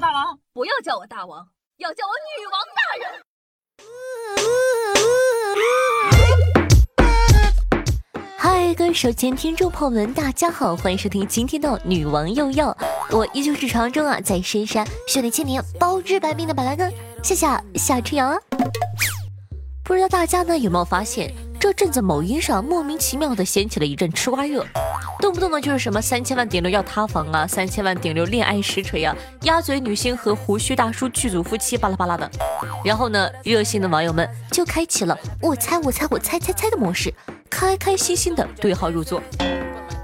大王，不要叫我大王，要叫我女王大人。嗨，各位手机听众朋友们，大家好，欢迎收听今天的女王又要，我依旧是传说中啊，在深山修炼千年、包治百病的板蓝根，谢谢夏春阳。不知道大家呢有没有发现，这阵子某音上莫名其妙的掀起了一阵吃瓜热，动不动的就是什么三千万顶流要塌房啊，三千万顶流恋爱实锤啊，鸭嘴女星和胡须大叔剧组夫妻巴拉巴拉的。然后呢，热心的网友们就开启了我猜我猜我猜猜猜的模式，开开心心的对号入座。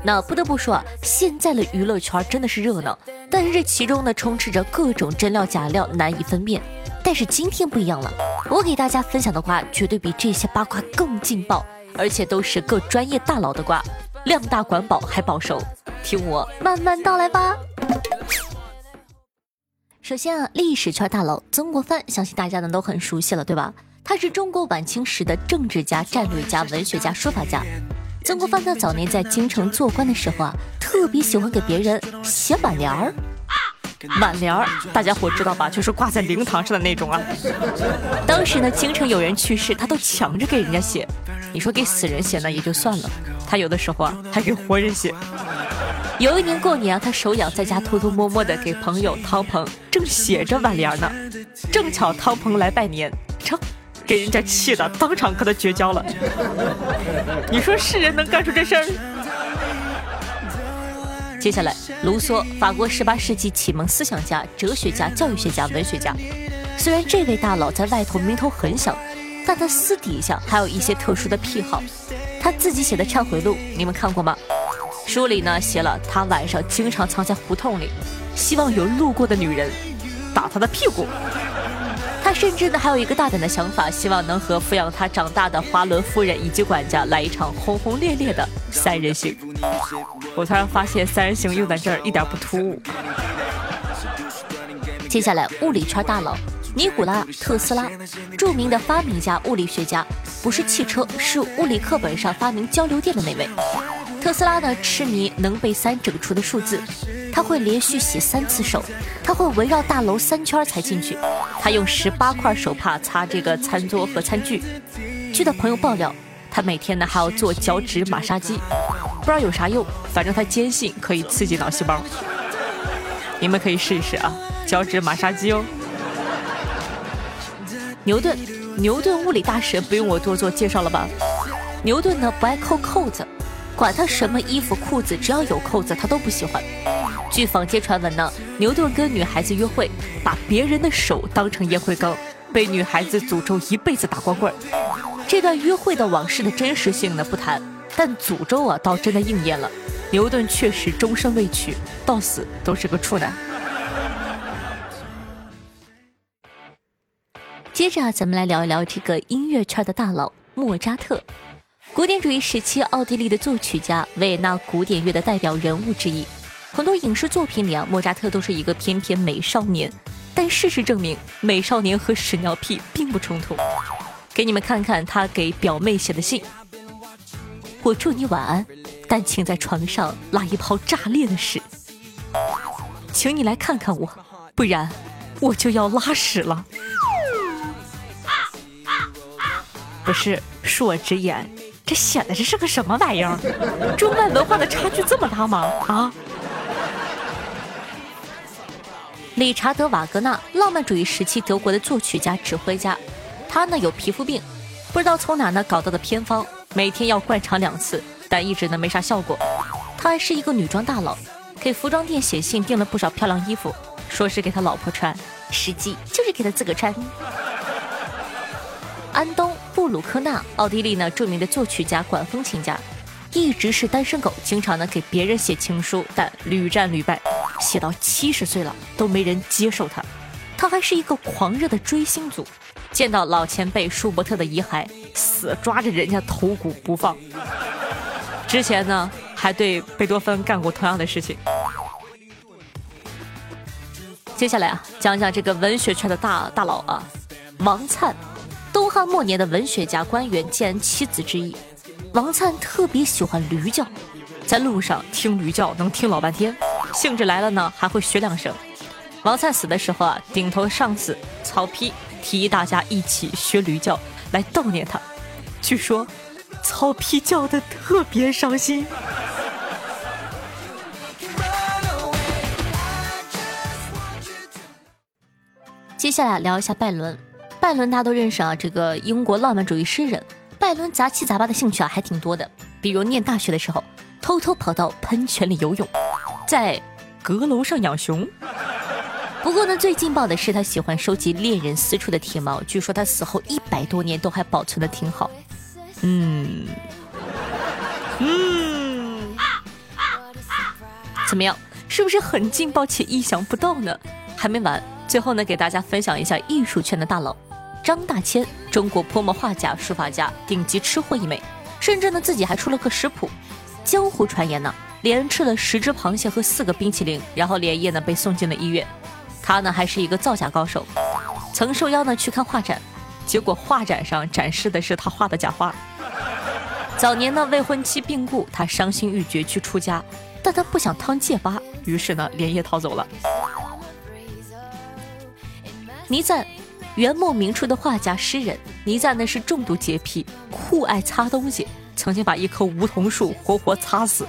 那不得不说啊，现在的娱乐圈真的是热闹，但是这其中呢充斥着各种真料假料，难以分辨。但是今天不一样了，我给大家分享的瓜绝对比这些八卦更劲爆，而且都是各专业大佬的瓜，量大管饱还保熟，听我慢慢道来吧。首先啊，历史圈大佬曾国藩，相信大家呢都很熟悉了，对吧？他是中国晚清时的政治家、战略家、文学家、书法家。曾国藩呢早年在京城做官的时候啊，特别喜欢给别人写挽联儿。挽联儿，大家伙知道吧？就是挂在灵堂上的那种啊。当时呢，京城有人去世，他都抢着给人家写。你说给死人写呢也就算了，他有的时候啊还给活人写。有一年过年啊，他手痒在家偷偷摸摸的给朋友汤鹏正写着挽联呢，正巧汤鹏来拜年，成，给人家气的当场和他绝交了。你说是人能干出这事儿？接下来，卢梭，法国十八世纪启蒙思想家、哲学家、教育学家、文学家。虽然这位大佬在外头名头很响，但他私底下还有一些特殊的癖好。他自己写的忏悔录，你们看过吗？书里呢写了他晚上经常藏在胡同里，希望有路过的女人打他的屁股。甚至呢还有一个大胆的想法，希望能和抚养他长大的华伦夫人以及管家来一场轰轰烈烈的三人行。我突然发现三人行用在这儿一点不突兀。接下来，物理圈大佬尼古拉特斯拉，著名的发明家、物理学家，不是汽车，是物理课本上发明交流电的那位。特斯拉呢，痴迷能被三整除的数字，他会连续洗三次手，他会围绕大楼三圈才进去，他用十八块手帕擦这个餐桌和餐具。据他朋友爆料，他每天呢还要做脚趾马杀鸡。不知道有啥用，反正他坚信可以刺激脑细胞。你们可以试一试啊，脚趾马杀鸡哦。牛顿，牛顿物理大神，不用我多做介绍了吧？牛顿呢不爱扣扣子，管他什么衣服裤子，只要有扣子他都不喜欢。据坊间传闻呢，牛顿跟女孩子约会，把别人的手当成烟灰缸，被女孩子诅咒一辈子打光棍。这段约会的往事的真实性呢不谈。但诅咒啊，倒真的应验了。牛顿确实终身未娶，到死都是个处男。接着啊，咱们来聊一聊这个音乐圈的大佬莫扎特，古典主义时期奥地利的作曲家，维也纳古典乐的代表人物之一。很多影视作品里啊，莫扎特都是一个翩翩美少年。但事实证明，美少年和屎尿屁并不冲突。给你们看看他给表妹写的信。我祝你晚安，但请在床上拉一泡炸裂的屎，请你来看看我，不然我就要拉屎了。不是恕我直言，这写的这是个什么玩意儿？中外文化的差距这么大吗？啊！理查德·瓦格纳，浪漫主义时期德国的作曲家、指挥家，他呢有皮肤病，不知道从哪呢搞到的偏方。每天要灌肠两次，但一直呢没啥效果。他还是一个女装大佬，给服装店写信订了不少漂亮衣服，说是给他老婆穿，实际就是给他自个穿。安东·布鲁克纳，奥地利呢著名的作曲家、管风琴家，一直是单身狗，经常呢给别人写情书，但屡战屡败，写到七十岁了都没人接受他。他还是一个狂热的追星族。见到老前辈舒伯特的遗骸，死抓着人家头骨不放。之前呢，还对贝多芬干过同样的事情。接下来啊，讲讲这个文学圈的大大佬啊，王灿，东汉末年的文学家、官员兼七子之一。王粲特别喜欢驴叫，在路上听驴叫能听老半天，兴致来了呢，还会学两声。王粲死的时候啊，顶头上司曹丕提议大家一起学驴叫来悼念他。据说曹丕叫的特别伤心。接下来聊一下拜伦。拜伦大家都认识啊，这个英国浪漫主义诗人。拜伦杂七杂八的兴趣啊还挺多的，比如念大学的时候，偷偷跑到喷泉里游泳，在阁楼上养熊。不过呢，最劲爆的是他喜欢收集猎人私处的体毛，据说他死后一百多年都还保存的挺好。嗯，嗯，怎么样？是不是很劲爆且意想不到呢？还没完，最后呢，给大家分享一下艺术圈的大佬张大千，中国泼墨画家、书法家，顶级吃货一枚，甚至呢自己还出了个食谱。江湖传言呢，连吃了十只螃蟹和四个冰淇淋，然后连夜呢被送进了医院。他呢还是一个造假高手，曾受邀呢去看画展，结果画展上展示的是他画的假画。早年呢未婚妻病故，他伤心欲绝去出家，但他不想趟戒疤，于是呢连夜逃走了。倪瓒，元末明初的画家诗人。倪瓒呢是重度洁癖，酷爱擦东西，曾经把一棵梧桐树活活擦死。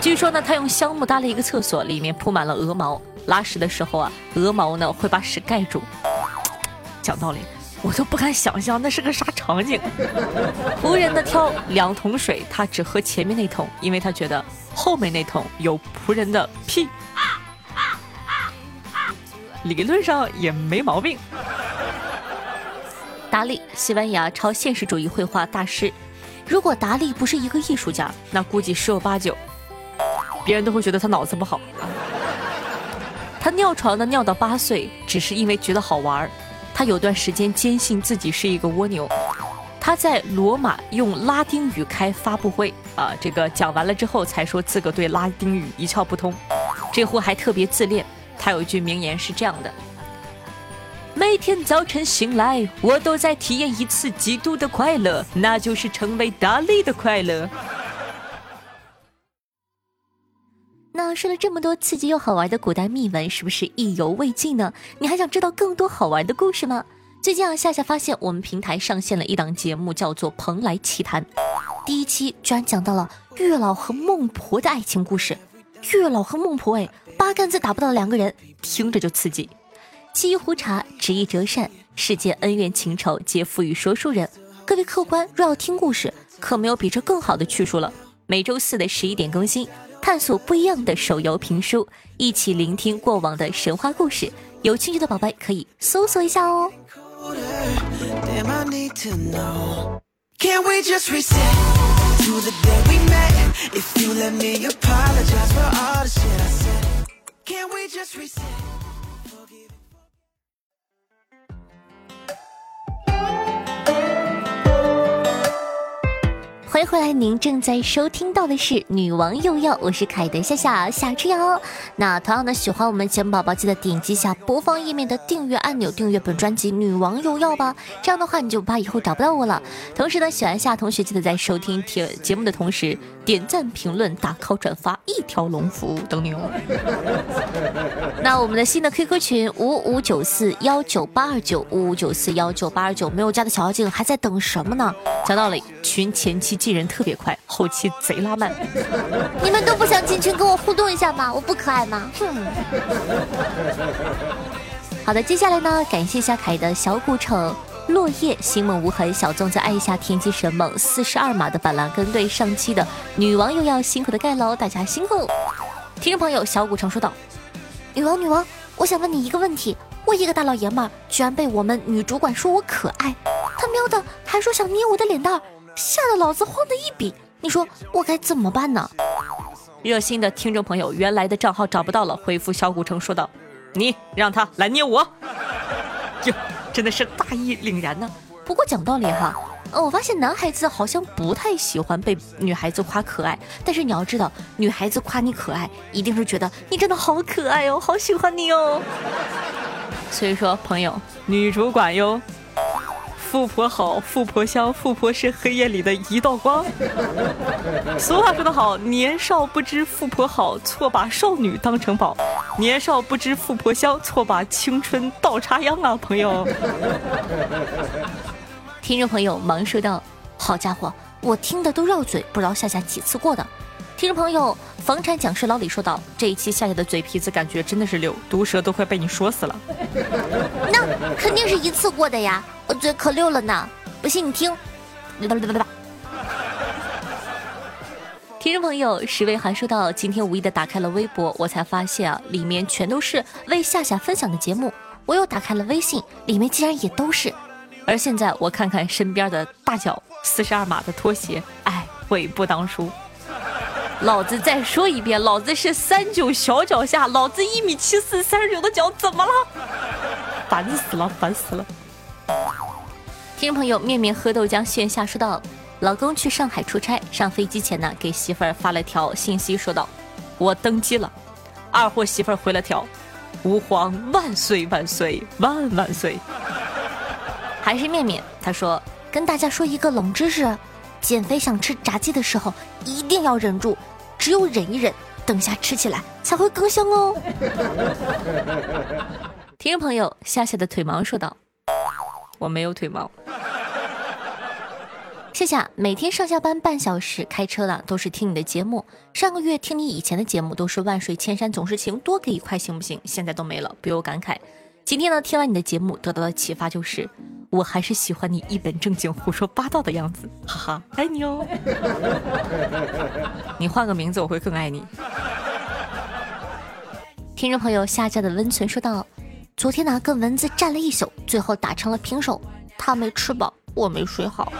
据说呢他用香木搭了一个厕所，里面铺满了鹅毛。拉屎的时候啊，鹅毛呢会把屎盖住。讲道理，我都不敢想象那是个啥场景。仆人的挑两桶水，他只喝前面那桶，因为他觉得后面那桶有仆人的屁。理论上也没毛病。达利，西班牙超现实主义绘画大师。如果达利不是一个艺术家，那估计十有八九，别人都会觉得他脑子不好。他尿床呢，尿到八岁，只是因为觉得好玩儿。他有段时间坚信自己是一个蜗牛。他在罗马用拉丁语开发布会啊，这个讲完了之后才说自个对拉丁语一窍不通。这货还特别自恋。他有一句名言是这样的：每天早晨醒来，我都在体验一次极度的快乐，那就是成为达利的快乐。那说了这么多刺激又好玩的古代秘闻，是不是意犹未尽呢？你还想知道更多好玩的故事吗？最近啊，夏夏发现我们平台上线了一档节目，叫做《蓬莱奇谈》，第一期居然讲到了月老和孟婆的爱情故事。月老和孟婆，哎，八竿子打不到两个人，听着就刺激。沏一壶茶，执一折扇，世间恩怨情仇皆付与说书人。各位客官，若要听故事，可没有比这更好的去处了。每周四的十一点更新。探索不一样的手游评书，一起聆听过往的神话故事。有兴趣的宝贝可以搜索一下哦。to the day we met. If you let me apologize for all the shit I said, can we just reset? 欢迎回来，您正在收听到的是《女王又要》，我是凯德夏夏夏春瑶。那同样的，喜欢我们节目宝宝，记得点击下播放页面的订阅按钮，订阅本专辑《女王又要》吧。这样的话，你就不怕以后找不到我了。同时呢，喜欢夏同学，记得在收听节节目的同时，点赞、评论、打 call、转发，一条龙服务等你哦。那我们的新的 QQ 群五五九四幺九八二九五五九四幺九八二九，没有加的小妖精还在等什么呢？讲道理，群前期进人特别快，后期贼拉慢。你们都不想进群跟我互动一下吗？我不可爱吗？哼。好的，接下来呢，感谢一下凯的小古城、落叶、星梦无痕、小粽子、爱一下天机神猛、四十二码的板蓝根对上期的女王又要辛苦的盖楼，大家辛苦。听众朋友小古城说道：“女王，女王，我想问你一个问题，我一个大老爷们儿，居然被我们女主管说我可爱，他喵的还说想捏我的脸蛋儿。”吓得老子慌的一笔，你说我该怎么办呢？热心的听众朋友，原来的账号找不到了，回复小古城说道：“你让他来捏我。” 哟，真的是大义凛然呢。不过讲道理哈，呃，我发现男孩子好像不太喜欢被女孩子夸可爱，但是你要知道，女孩子夸你可爱，一定是觉得你真的好可爱哦，好喜欢你哦。所以说，朋友，女主管哟。富婆好，富婆香，富婆是黑夜里的一道光。俗话说得好，年少不知富婆好，错把少女当成宝；年少不知富婆香，错把青春倒插秧啊，朋友。听众朋友忙说道：“好家伙，我听的都绕嘴，不知道下下几次过的。”听众朋友，房产讲师老李说道：“这一期夏夏的嘴皮子感觉真的是溜，毒舌都快被你说死了。”那肯定是一次过的呀，我嘴可溜了呢，不信你听。听众朋友，十位还说到，今天无意的打开了微博，我才发现啊，里面全都是为夏夏分享的节目。我又打开了微信，里面竟然也都是。而现在我看看身边的大脚四十二码的拖鞋，哎，悔不当初。老子再说一遍，老子是三九小脚下，老子一米七四，三十九的脚怎么了？烦死了，烦死了！听众朋友，面面喝豆浆线下说道：老公去上海出差，上飞机前呢，给媳妇儿发了条信息，说道：我登机了。二货媳妇儿回了条：吾皇万岁万岁万万岁！还是面面，他说跟大家说一个冷知识。减肥想吃炸鸡的时候，一定要忍住，只有忍一忍，等下吃起来才会更香哦。听众朋友，夏夏的腿毛说道：“我没有腿毛。”夏夏每天上下班半小时开车了，都是听你的节目。上个月听你以前的节目都是万水千山总是情，多给一块行不行？现在都没了，不由感慨。今天呢，听完你的节目得到的启发就是。我还是喜欢你一本正经胡说八道的样子，哈哈，爱你哦。你换个名字，我会更爱你。听众朋友下架的温存说道：“昨天呢跟蚊子战了一宿，最后打成了平手。他没吃饱，我没睡好。”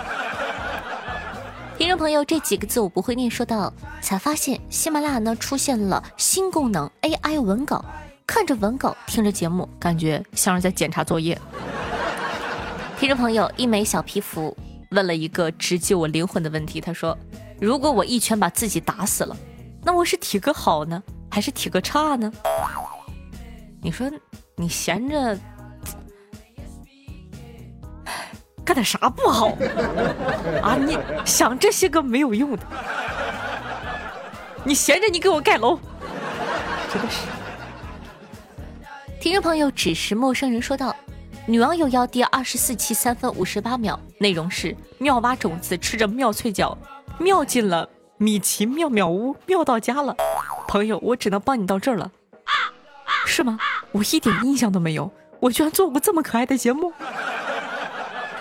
听众朋友这几个字我不会念，说道：“才发现喜马拉雅呢出现了新功能 AI 文稿，看着文稿，听着节目，感觉像是在检查作业。”听众朋友，一枚小皮肤问了一个直击我灵魂的问题。他说：“如果我一拳把自己打死了，那我是体格好呢，还是体格差呢？”你说你闲着干点啥不好啊？你想这些个没有用的，你闲着你给我盖楼，真的是。听众朋友，只是陌生人说道。女网友要第二十四期三分五十八秒，内容是妙蛙种子吃着妙脆角，妙进了米奇妙妙屋，妙到家了。朋友，我只能帮你到这儿了，是吗？我一点印象都没有，我居然做过这么可爱的节目。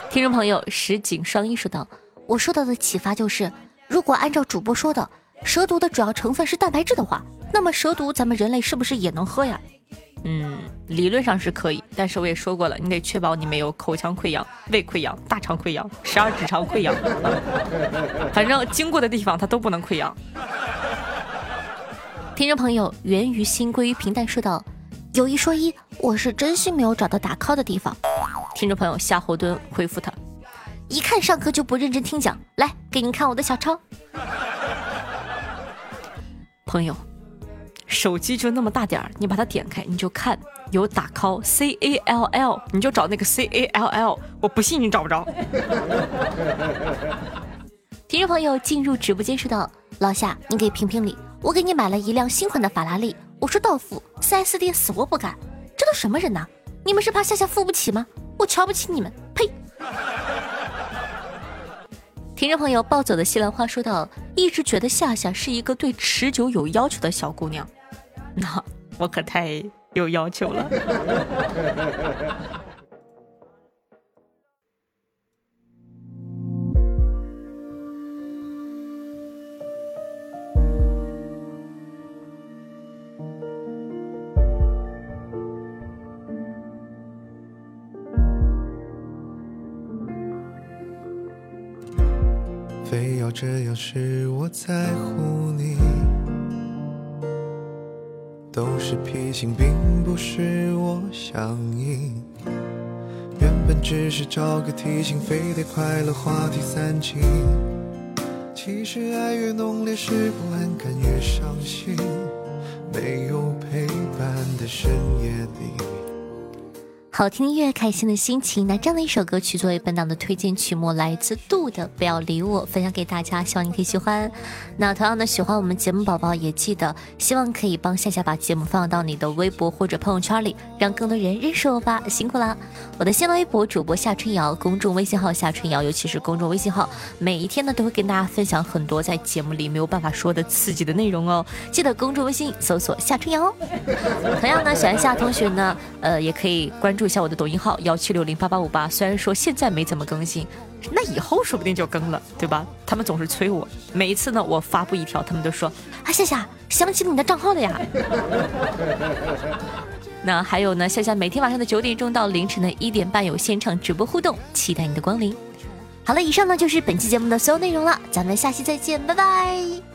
听众朋友石井双一说道：“我受到的启发就是，如果按照主播说的，蛇毒的主要成分是蛋白质的话，那么蛇毒咱们人类是不是也能喝呀？”嗯，理论上是可以，但是我也说过了，你得确保你没有口腔溃疡、胃溃疡、大肠溃疡、十二指肠溃疡，反正经过的地方它都不能溃疡。听众朋友，源于心归于平淡说道：“有一说一，我是真心没有找到打 call 的地方。”听众朋友夏侯惇回复他：“一看上课就不认真听讲，来给您看我的小抄。”朋友。手机就那么大点儿，你把它点开，你就看有打 call C A L L，你就找那个 C A L L，我不信你找不着。听众朋友进入直播间说道：“老夏，你给评评理，我给你买了一辆新款的法拉利，我说到付，4S 店死活不干，这都什么人呐？你们是怕夏夏付不起吗？我瞧不起你们，呸！”听众朋友暴走的西兰花说道：“一直觉得夏夏是一个对持久有要求的小姑娘。”那我可太有要求了。非要这样是我在乎你。都是脾性，并不是我想应。原本只是找个提醒，非得快乐话题散尽。其实爱越浓烈，是不安感越伤心。没有陪伴的深夜里。好听音乐，开心的心情。那这样的一首歌曲作为本档的推荐曲目，来自杜的《不要理我》，分享给大家，希望你可以喜欢。那同样的，喜欢我们节目宝宝也记得，希望可以帮夏夏把节目放到你的微博或者朋友圈里，让更多人认识我吧，辛苦啦！我的新浪微博主播夏春瑶，公众微信号夏春瑶，尤其是公众微信号，每一天呢都会跟大家分享很多在节目里没有办法说的刺激的内容哦。记得公众微信搜索夏春瑶。同样呢，喜欢夏同学呢，呃，也可以关注。下我的抖音号幺七六零八八五八，虽然说现在没怎么更新，那以后说不定就更了，对吧？他们总是催我，每一次呢我发布一条，他们都说啊夏夏想起你的账号了呀。那还有呢，夏夏每天晚上的九点钟到凌晨的一点半有现场直播互动，期待你的光临。好了，以上呢就是本期节目的所有内容了，咱们下期再见，拜拜。